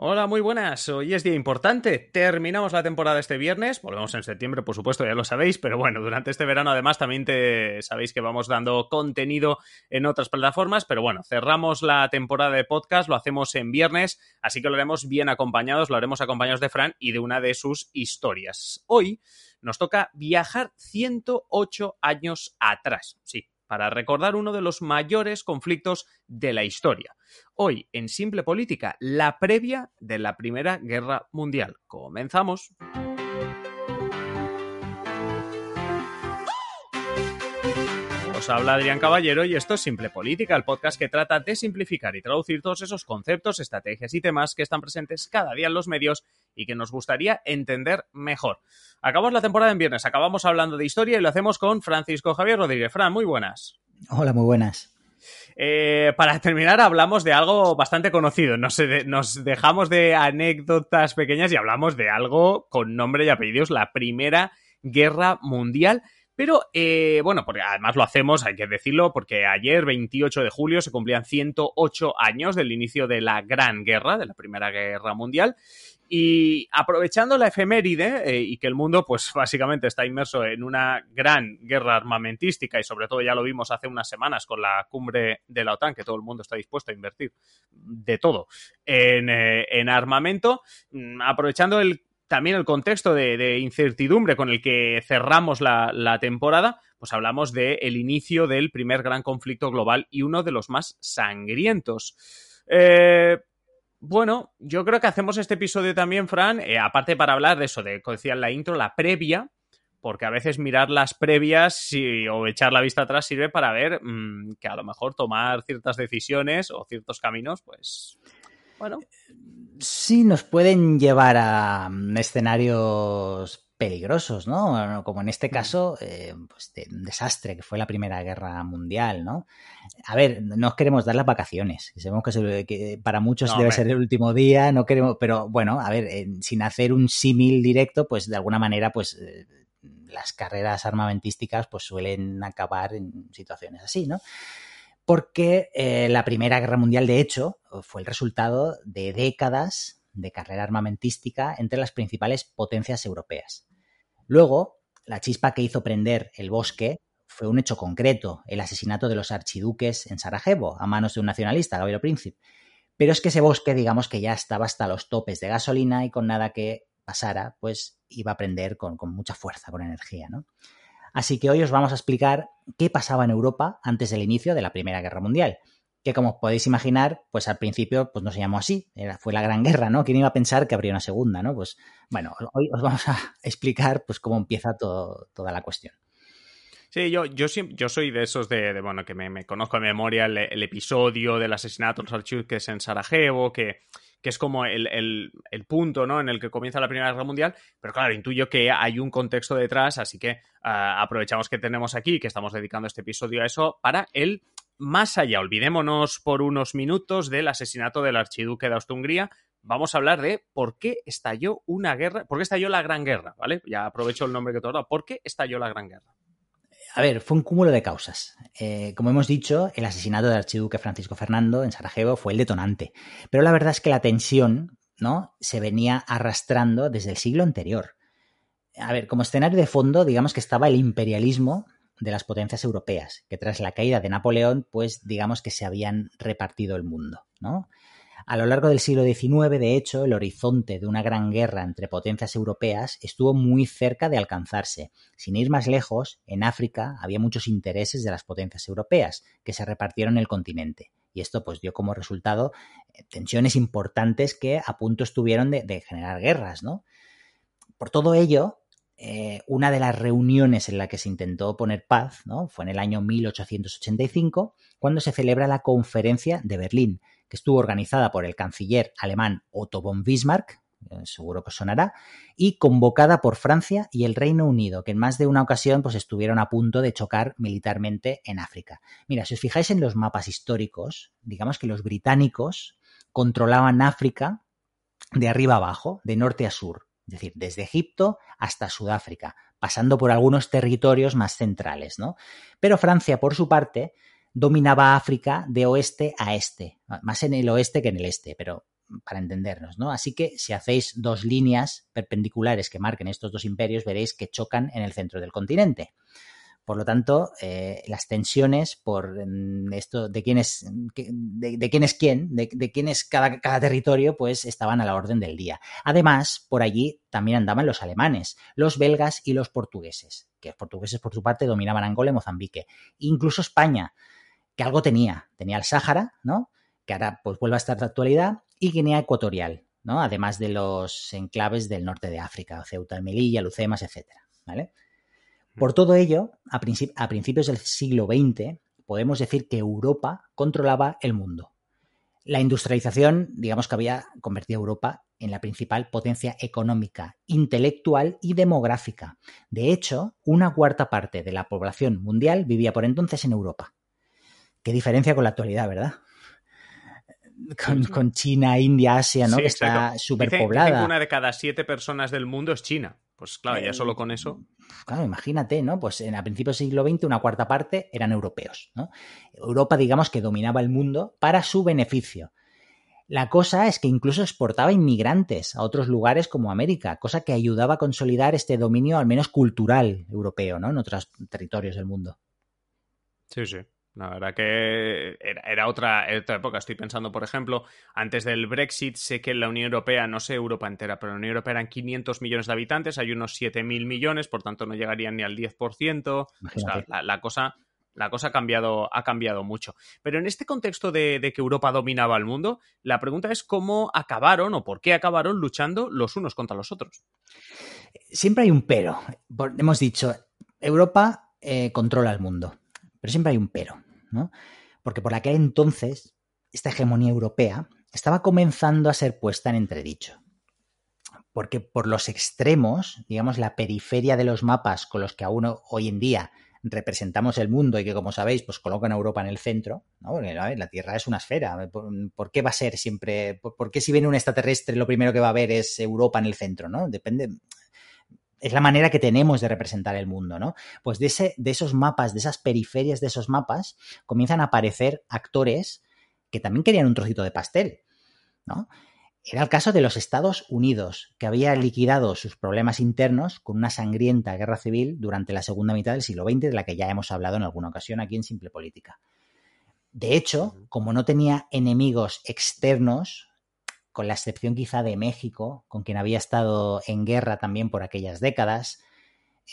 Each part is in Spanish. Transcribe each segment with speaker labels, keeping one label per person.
Speaker 1: Hola, muy buenas. Hoy es día importante. Terminamos la temporada este viernes. Volvemos en septiembre, por supuesto, ya lo sabéis. Pero bueno, durante este verano, además, también te sabéis que vamos dando contenido en otras plataformas. Pero bueno, cerramos la temporada de podcast. Lo hacemos en viernes. Así que lo haremos bien acompañados. Lo haremos acompañados de Fran y de una de sus historias. Hoy nos toca viajar 108 años atrás. Sí, para recordar uno de los mayores conflictos de la historia. Hoy, en Simple Política, la previa de la Primera Guerra Mundial. Comenzamos. Os habla Adrián Caballero y esto es Simple Política, el podcast que trata de simplificar y traducir todos esos conceptos, estrategias y temas que están presentes cada día en los medios y que nos gustaría entender mejor. Acabamos la temporada en viernes, acabamos hablando de historia y lo hacemos con Francisco Javier Rodríguez. Fran, muy buenas.
Speaker 2: Hola, muy buenas.
Speaker 1: Eh, para terminar, hablamos de algo bastante conocido. Nos, nos, dejamos de anécdotas pequeñas y hablamos de algo con nombre y apellidos, la Primera Guerra Mundial. Pero eh, bueno, porque además lo hacemos, hay que decirlo, porque ayer, 28 de julio, se cumplían 108 años del inicio de la Gran Guerra, de la Primera Guerra Mundial. Y aprovechando la efeméride eh, y que el mundo, pues básicamente está inmerso en una gran guerra armamentística y sobre todo ya lo vimos hace unas semanas con la cumbre de la OTAN, que todo el mundo está dispuesto a invertir de todo en, eh, en armamento, mm, aprovechando el también el contexto de, incertidumbre con el que cerramos la, temporada, pues hablamos del el inicio del primer gran conflicto global y uno de los más sangrientos. Eh, bueno, yo creo que hacemos este episodio también, Fran, eh, aparte para hablar de eso, de, como decía en la intro, la previa, porque a veces mirar las previas o echar la vista atrás sirve para ver mm, que a lo mejor tomar ciertas decisiones o ciertos caminos, pues bueno.
Speaker 2: Sí, nos pueden llevar a mm, escenarios peligrosos, ¿no? Como en este mm. caso, eh, pues de un desastre que fue la Primera Guerra Mundial, ¿no? A ver, no queremos dar las vacaciones. Sabemos que, para muchos debe ser el último día, no queremos, pero bueno, a ver, sin hacer un símil directo, pues de alguna manera, pues eh, las carreras armamentísticas pues suelen acabar en situaciones así, ¿no? Porque eh, la Primera Guerra Mundial, de hecho, fue el resultado de décadas de carrera armamentística entre las principales potencias europeas. Luego, la chispa que hizo prender el bosque fue un hecho concreto, el asesinato de los archiduques en Sarajevo, a manos de un nacionalista, Gabriel Príncipe. Pero es que ese bosque, digamos que ya estaba hasta los topes de gasolina y con nada que pasara, pues iba a prender con, con mucha fuerza, con energía, ¿no? Así que hoy os vamos a explicar qué pasaba en Europa antes del inicio de la Primera Guerra Mundial. Que como podéis imaginar, pues al principio pues no se llamó así, fue la Gran Guerra, ¿no? ¿Quién iba a pensar que habría una segunda, ¿no? Pues bueno, hoy os vamos a explicar pues cómo empieza toda la cuestión.
Speaker 1: Sí, yo, yo, soy de esos de, bueno, que me, conozco de memoria el, episodio del asesinato de los archiduques en Sarajevo, que, que es como el, punto ¿no? en el que comienza la Primera Guerra Mundial, pero claro, intuyo que hay un contexto detrás, así que ah, aprovechamos que tenemos aquí, que estamos dedicando este episodio a eso, para el más allá. Olvidémonos por unos minutos del asesinato del archiduque de Austria-Hungría. Vamos a hablar de por qué estalló una guerra, por qué estalló la Gran Guerra, ¿vale? Ya aprovecho el nombre que te he dado. ¿Por qué estalló la Gran Guerra?
Speaker 2: A ver, fue un cúmulo de causas. Eh, como hemos dicho, el asesinato del archiduque Francisco Fernando en Sarajevo fue el detonante. Pero la verdad es que la tensión ¿no? se venía arrastrando desde el siglo anterior. A ver, como escenario de fondo, digamos que estaba el imperialismo de las potencias europeas, que tras la caída de Napoleón, pues digamos que se habían repartido el mundo, ¿no? A lo largo del siglo XIX, de hecho, el horizonte de una gran guerra entre potencias europeas estuvo muy cerca de alcanzarse. Sin ir más lejos, en África había muchos intereses de las potencias europeas que se repartieron el continente. Y esto pues dio como resultado eh, tensiones importantes que a punto estuvieron de, generar guerras, ¿no? Por todo ello, eh, una de las reuniones en la que se intentó poner paz ¿no? fue en el año 1885, cuando se celebra la Conferencia de Berlín, que estuvo organizada por el canciller alemán Otto von Bismarck, eh, seguro que sonará, y convocada por Francia y el Reino Unido, que en más de una ocasión pues, estuvieron a punto de chocar militarmente en África. Mira, si os fijáis en los mapas históricos, digamos que los británicos controlaban África de arriba abajo, de norte a sur, es decir, desde Egipto hasta Sudáfrica, pasando por algunos territorios más centrales, ¿no? Pero Francia, por su parte, dominaba África de oeste a este, más en el oeste que en el este, pero para entendernos, ¿no? Así que si hacéis dos líneas perpendiculares que marquen estos dos imperios, veréis que chocan en el centro del continente. Por lo tanto, eh, las tensiones por mm, esto de quién es, de, quién, es quién, de, quién es cada, cada, territorio, pues estaban a la orden del día. Además, por allí también andaban los alemanes, los belgas y los portugueses, que los portugueses por su parte dominaban Angola y Mozambique. Incluso España, que algo tenía, tenía el Sáhara, ¿no? Que ahora pues vuelve a estar de actualidad, y Guinea Ecuatorial, ¿no? Además de los enclaves del norte de África, Ceuta, Melilla, Lucemas, etcétera, ¿vale? Por todo ello, a, principios del siglo XX, podemos decir que Europa controlaba el mundo. La industrialización, digamos que había convertido a Europa en la principal potencia económica, intelectual y demográfica. De hecho, una cuarta parte de la población mundial vivía por entonces en Europa. Qué diferencia con la actualidad, ¿verdad? Con, China, India, Asia, ¿no? que está superpoblada.
Speaker 1: una de cada siete personas del mundo es China. Pues claro, ya solo con eso.
Speaker 2: Claro, imagínate, ¿no? Pues en, a principios del siglo XX una cuarta parte eran europeos, ¿no? Europa, digamos que dominaba el mundo para su beneficio. La cosa es que incluso exportaba inmigrantes a otros lugares como América, cosa que ayudaba a consolidar este dominio al menos cultural europeo, ¿no? En otros territorios del mundo.
Speaker 1: Sí, sí. La verdad que era, otra, época. Estoy pensando, por ejemplo, antes del Brexit, sé que en la Unión Europea, no sé Europa entera, pero en la Unión Europea eran 500 millones de habitantes, hay unos 7.000 millones, por tanto no llegarían ni al 10%. O sea, la, cosa, la cosa ha cambiado, ha cambiado mucho. Pero en este contexto de, de, que Europa dominaba el mundo, la pregunta es cómo acabaron o por qué acabaron luchando los unos contra los otros.
Speaker 2: Siempre hay un pero. Hemos dicho, Europa eh, controla el mundo, pero siempre hay un pero. ¿No? Porque por aquel entonces esta hegemonía europea estaba comenzando a ser puesta en entredicho. Porque por los extremos, digamos, la periferia de los mapas con los que aún hoy en día representamos el mundo y que, como sabéis, pues colocan a Europa en el centro, ¿no? Porque la Tierra es una esfera. ¿Por, qué va a ser siempre? Por, ¿Por, qué si viene un extraterrestre lo primero que va a ver es Europa en el centro, ¿no? Depende es la manera que tenemos de representar el mundo, ¿no? Pues de, ese, de esos mapas, de esas periferias de esos mapas, comienzan a aparecer actores que también querían un trocito de pastel, ¿no? Era el caso de los Estados Unidos, que había liquidado sus problemas internos con una sangrienta guerra civil durante la segunda mitad del siglo XX, de la que ya hemos hablado en alguna ocasión aquí en Simple Política. De hecho, como no tenía enemigos externos, con la excepción quizá de México, con quien había estado en guerra también por aquellas décadas.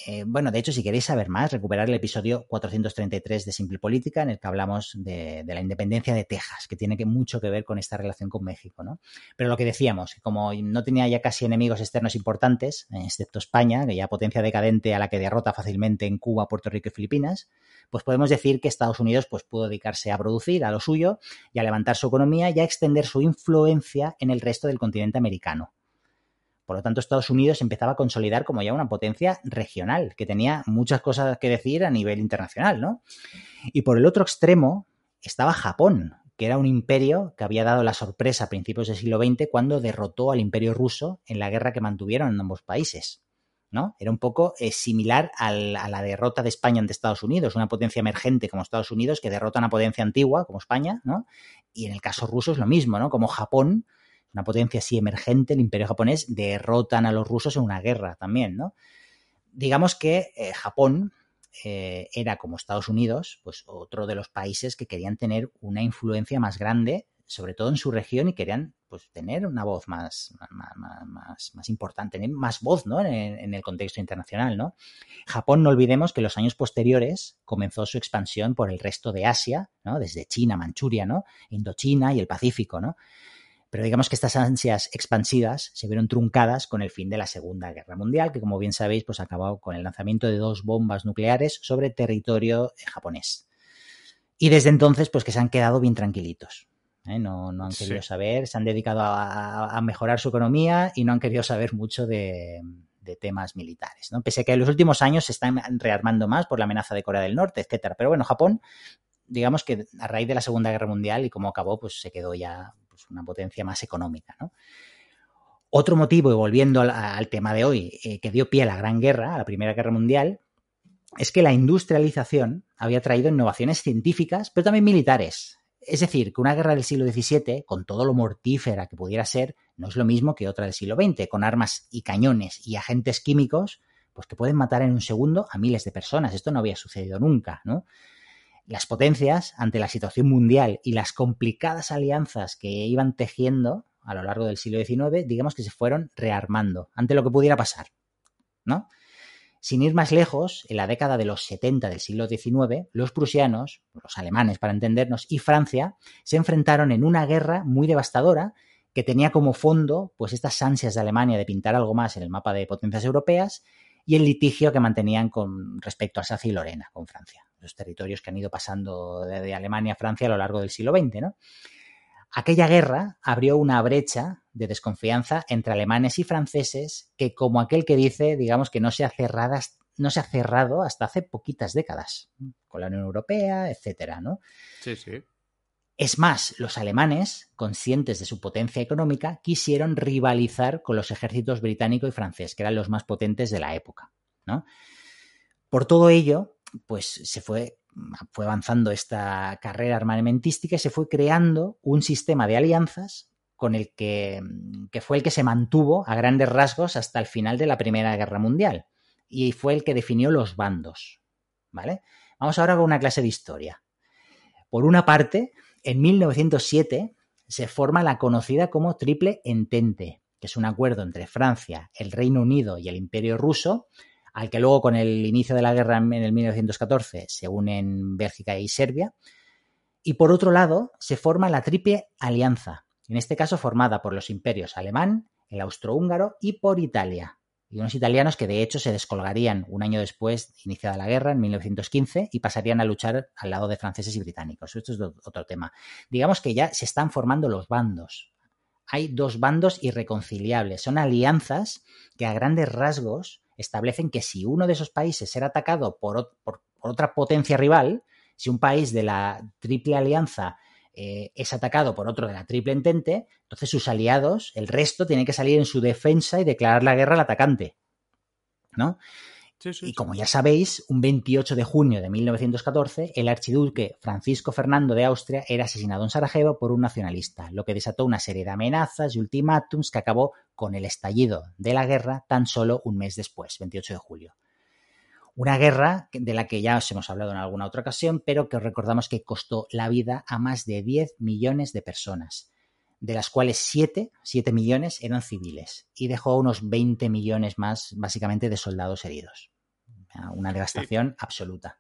Speaker 2: Eh, bueno, de hecho, si queréis saber más, recuperar el episodio 433 de Simple Política, en el que hablamos de, la independencia de Texas, que tiene que, mucho que ver con esta relación con México, ¿no? Pero lo que decíamos, como no tenía ya casi enemigos externos importantes, excepto España, que ya potencia decadente a la que derrota fácilmente en Cuba, Puerto Rico y Filipinas, pues podemos decir que Estados Unidos pues, pudo dedicarse a producir a lo suyo y a levantar su economía y a extender su influencia en el resto del continente americano. Por lo tanto, Estados Unidos empezaba a consolidar como ya una potencia regional, que tenía muchas cosas que decir a nivel internacional, ¿no? Y por el otro extremo estaba Japón, que era un imperio que había dado la sorpresa a principios del siglo XX cuando derrotó al imperio ruso en la guerra que mantuvieron en ambos países. ¿no? Era un poco eh, similar a la derrota de España ante Estados Unidos, una potencia emergente como Estados Unidos que derrota a una potencia antigua como España, ¿no? Y en el caso ruso es lo mismo, ¿no? Como Japón, una potencia así emergente, el imperio japonés, derrotan a los rusos en una guerra también, ¿no? Digamos que eh, Japón eh, era como Estados Unidos, pues otro de los países que querían tener una influencia más grande sobre todo en su región y querían pues tener una voz más, más, más, importante, tener más voz ¿no? en, el contexto internacional. ¿no? Japón, no olvidemos que en los años posteriores comenzó su expansión por el resto de Asia, ¿no? desde China, Manchuria, ¿no? Indochina y el Pacífico. ¿no? Pero digamos que estas ansias expansivas se vieron truncadas con el fin de la Segunda Guerra Mundial, que como bien sabéis, pues acabó con el lanzamiento de dos bombas nucleares sobre territorio japonés. Y desde entonces, pues que se han quedado bien tranquilitos ¿eh? No, han querido saber, se han dedicado a, mejorar su economía y no han querido saber mucho de, temas militares. ¿no? Pese a que en los últimos años se están rearmando más por la amenaza de Corea del Norte, etcétera. Pero bueno, Japón, digamos que a raíz de la Segunda Guerra Mundial y como acabó, pues se quedó ya una potencia más económica. Otro motivo, y volviendo al, tema de hoy, eh, que dio pie a la Gran Guerra, a la Primera Guerra Mundial, es que la industrialización había traído innovaciones científicas, pero también militares. Es decir, que una guerra del siglo XVII, con todo lo mortífera que pudiera ser, no es lo mismo que otra del siglo XX, con armas y cañones y agentes químicos, pues que pueden matar en un segundo a miles de personas. Esto no había sucedido nunca, ¿no? Las potencias, ante la situación mundial y las complicadas alianzas que iban tejiendo a lo largo del siglo XIX, digamos que se fueron rearmando ante lo que pudiera pasar, ¿no? Sin ir más lejos, en la década de los 70 del siglo XIX, los prusianos, los alemanes para entendernos, y Francia se enfrentaron en una guerra muy devastadora que tenía como fondo pues estas ansias de Alemania de pintar algo más en el mapa de potencias europeas y el litigio que mantenían con respecto a Alsacia y Lorena con Francia, los territorios que han ido pasando de, Alemania a Francia a lo largo del siglo XX, ¿no? Aquella guerra abrió una brecha de desconfianza entre alemanes y franceses que, como aquel que dice, digamos que no se ha, no se ha cerrado hasta hace poquitas décadas, con la Unión Europea, etcétera, ¿no?
Speaker 1: Sí, sí.
Speaker 2: Es más, los alemanes, conscientes de su potencia económica, quisieron rivalizar con los ejércitos británico y francés, que eran los más potentes de la época, ¿no? Por todo ello, pues se fue fue avanzando esta carrera armamentística y se fue creando un sistema de alianzas con el que, que, fue el que se mantuvo a grandes rasgos hasta el final de la Primera Guerra Mundial y fue el que definió los bandos. ¿Vale? Vamos ahora con una clase de historia. Por una parte, en 1907 se forma la conocida como Triple Entente, que es un acuerdo entre Francia, el Reino Unido y el Imperio Ruso al que luego con el inicio de la guerra en el 1914 se unen Bélgica y Serbia. Y por otro lado, se forma la Triple Alianza, en este caso formada por los imperios alemán, el austrohúngaro y por Italia. Y unos italianos que de hecho se descolgarían un año después de iniciada la guerra, en 1915, y pasarían a luchar al lado de franceses y británicos. Esto es otro tema. Digamos que ya se están formando los bandos. Hay dos bandos irreconciliables. Son alianzas que a grandes rasgos establecen que si uno de esos países era atacado por, otra potencia rival, si un país de la Triple Alianza eh, es atacado por otro de la Triple Entente, entonces sus aliados, el resto, tienen que salir en su defensa y declarar la guerra al atacante. ¿No? Y como ya sabéis, un 28 de junio de 1914, el archiduque Francisco Fernando de Austria era asesinado en Sarajevo por un nacionalista, lo que desató una serie de amenazas y ultimátums que acabó con el estallido de la guerra tan solo un mes después, 28 de julio. Una guerra de la que ya os hemos hablado en alguna otra ocasión, pero que recordamos que costó la vida a más de 10 millones de personas, de las cuales 7, 7 millones eran civiles, y dejó unos 20 millones más básicamente de soldados heridos. Una devastación absoluta.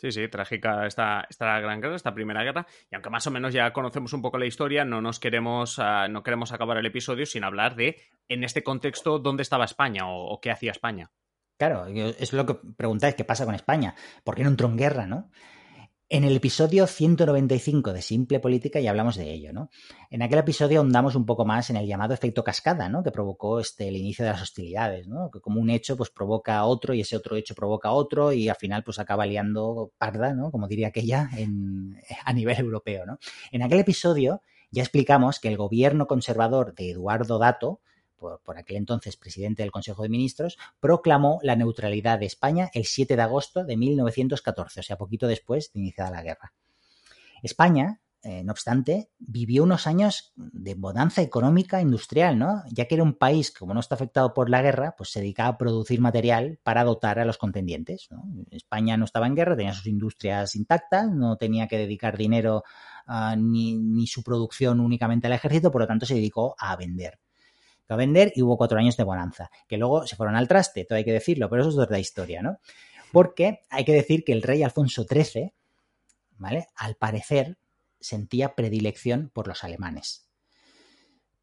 Speaker 1: Sí, sí, trágica esta, esta gran guerra, esta primera guerra. Y aunque más o menos ya conocemos un poco la historia, no nos queremos, ah, no queremos acabar el episodio sin hablar de, en este contexto, dónde estaba España o, qué hacía España.
Speaker 2: Claro, es lo que preguntáis, ¿qué pasa con España? ¿Por qué no entró en guerra, no? En el episodio 195 de Simple Política ya hablamos de ello, ¿no? En aquel episodio ahondamos un poco más en el llamado efecto cascada, ¿no? Que provocó este, el inicio de las hostilidades, ¿no? Que como un hecho pues provoca otro y ese otro hecho provoca otro y al final pues acaba liando parda, ¿no? Como diría aquella a nivel europeo, ¿no? En aquel episodio ya explicamos que el gobierno conservador de Eduardo Dato por, aquel entonces presidente del Consejo de Ministros, proclamó la neutralidad de España el 7 de agosto de 1914, o sea, poquito después de iniciada la guerra. España, eh, no obstante, vivió unos años de bonanza económica industrial, ¿no? Ya que era un país que, como no está afectado por la guerra, pues se dedicaba a producir material para dotar a los contendientes. España no estaba en guerra, tenía sus industrias intactas, no tenía que dedicar dinero ah, ni, ni su producción únicamente al ejército, por lo tanto se dedicó a vender a vender y hubo cuatro años de bonanza, que luego se fueron al traste, todo hay que decirlo, pero eso es otra historia, ¿no? Porque hay que decir que el rey Alfonso XIII, ¿vale? Al parecer sentía predilección por los alemanes.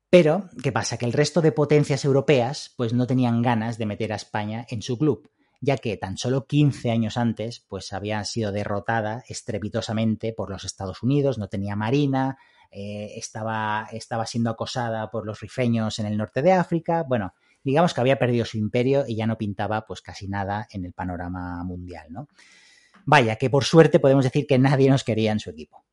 Speaker 2: Pero, ¿qué pasa? Que el resto de potencias europeas pues no tenían ganas de meter a España en su club, ya que tan solo 15 años antes pues había sido derrotada estrepitosamente por los Estados Unidos, no tenía marina, eh, estaba, estaba siendo acosada por los rifeños en el norte de África. Bueno, digamos que había perdido su imperio y ya no pintaba pues casi nada en el panorama mundial, ¿no? Vaya, que por suerte podemos decir que nadie nos quería en su equipo.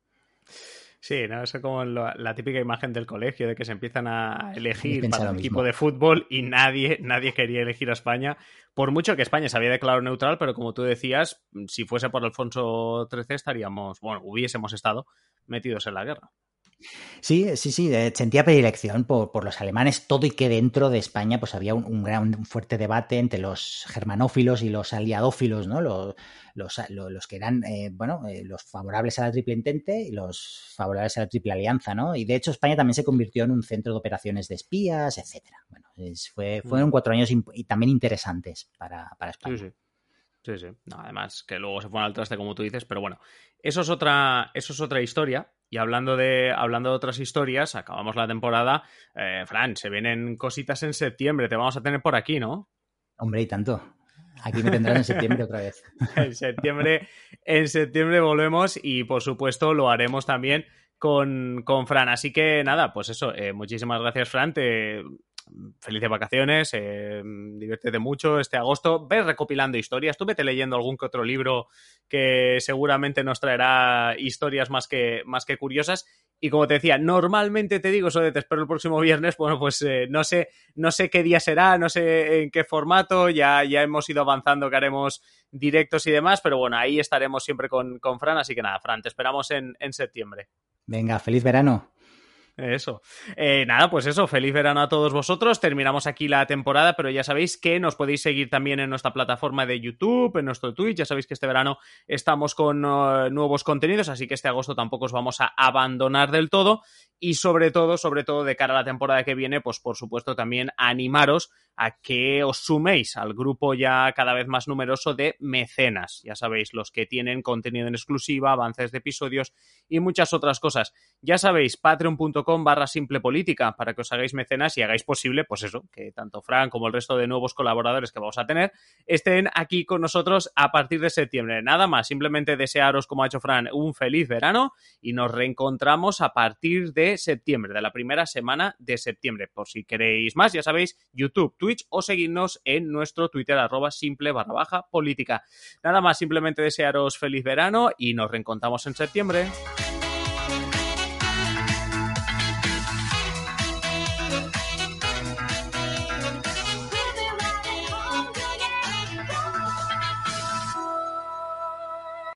Speaker 1: Sí, ¿no? Eso es como la, típica imagen del colegio de que se empiezan a elegir para un equipo de fútbol y nadie, nadie quería elegir a España. Por mucho que España se había declarado neutral, pero como tú decías, si fuese por Alfonso XIII estaríamos, bueno, hubiésemos estado metidos en la guerra.
Speaker 2: Sí, sí, sí, sentía predilección por, los alemanes, todo y que dentro de España pues había un, gran, fuerte debate entre los germanófilos y los aliadófilos, ¿no? Los, los, que eran, eh, bueno, eh, los favorables a la triple entente y los favorables a la triple alianza, ¿no? Y de hecho España también se convirtió en un centro de operaciones de espías, etcétera. Bueno, fue, fueron cuatro años y también interesantes para, para España.
Speaker 1: Sí, sí. Sí, sí. además, que luego se fueron al traste, como tú dices, pero bueno, eso es otra, eso es otra historia. Y hablando de, hablando de otras historias, acabamos la temporada. Eh, Fran, se vienen cositas en septiembre, te vamos a tener por aquí, ¿no?
Speaker 2: Hombre, y tanto. Aquí me tendrán en septiembre otra vez.
Speaker 1: en septiembre, en septiembre volvemos y por supuesto lo haremos también con, con Fran. Así que nada, pues eso, eh, muchísimas gracias, Fran. Te, felices vacaciones, eh, diviértete mucho este agosto, ves recopilando historias, tú vete leyendo algún que otro libro que seguramente nos traerá historias más que, más que curiosas. Y como te decía, normalmente te digo eso de te espero el próximo viernes, bueno, pues eh, no sé, no sé qué día será, no sé en qué formato, ya, ya hemos ido avanzando que haremos directos y demás, pero bueno, ahí estaremos siempre con, con Fran, así que nada, Fran, te esperamos en, en septiembre.
Speaker 2: Venga, feliz verano.
Speaker 1: Eso. Eh, nada, pues eso, feliz verano a todos vosotros. Terminamos aquí la temporada, pero ya sabéis que nos podéis seguir también en nuestra plataforma de YouTube, en nuestro Twitch. Ya sabéis que este verano estamos con eh, nuevos contenidos, así que este agosto tampoco os vamos a abandonar del todo. Y sobre todo, sobre todo de cara a la temporada que viene, pues por supuesto también animaros a que os suméis al grupo ya cada vez más numeroso de mecenas. Ya sabéis, los que tienen contenido en exclusiva, avances de episodios y muchas otras cosas. Ya sabéis, patreon.com barra simple política para que os hagáis mecenas y hagáis posible, pues eso, que tanto Fran como el resto de nuevos colaboradores que vamos a tener estén aquí con nosotros a partir de septiembre. Nada más, simplemente desearos, como ha hecho Fran, un feliz verano y nos reencontramos a partir de septiembre, de la primera semana de septiembre. Por si queréis más, ya sabéis, YouTube, Twitch o seguirnos en nuestro Twitter arroba simple barra baja política. Nada más, simplemente desearos feliz verano y nos reencontramos en septiembre.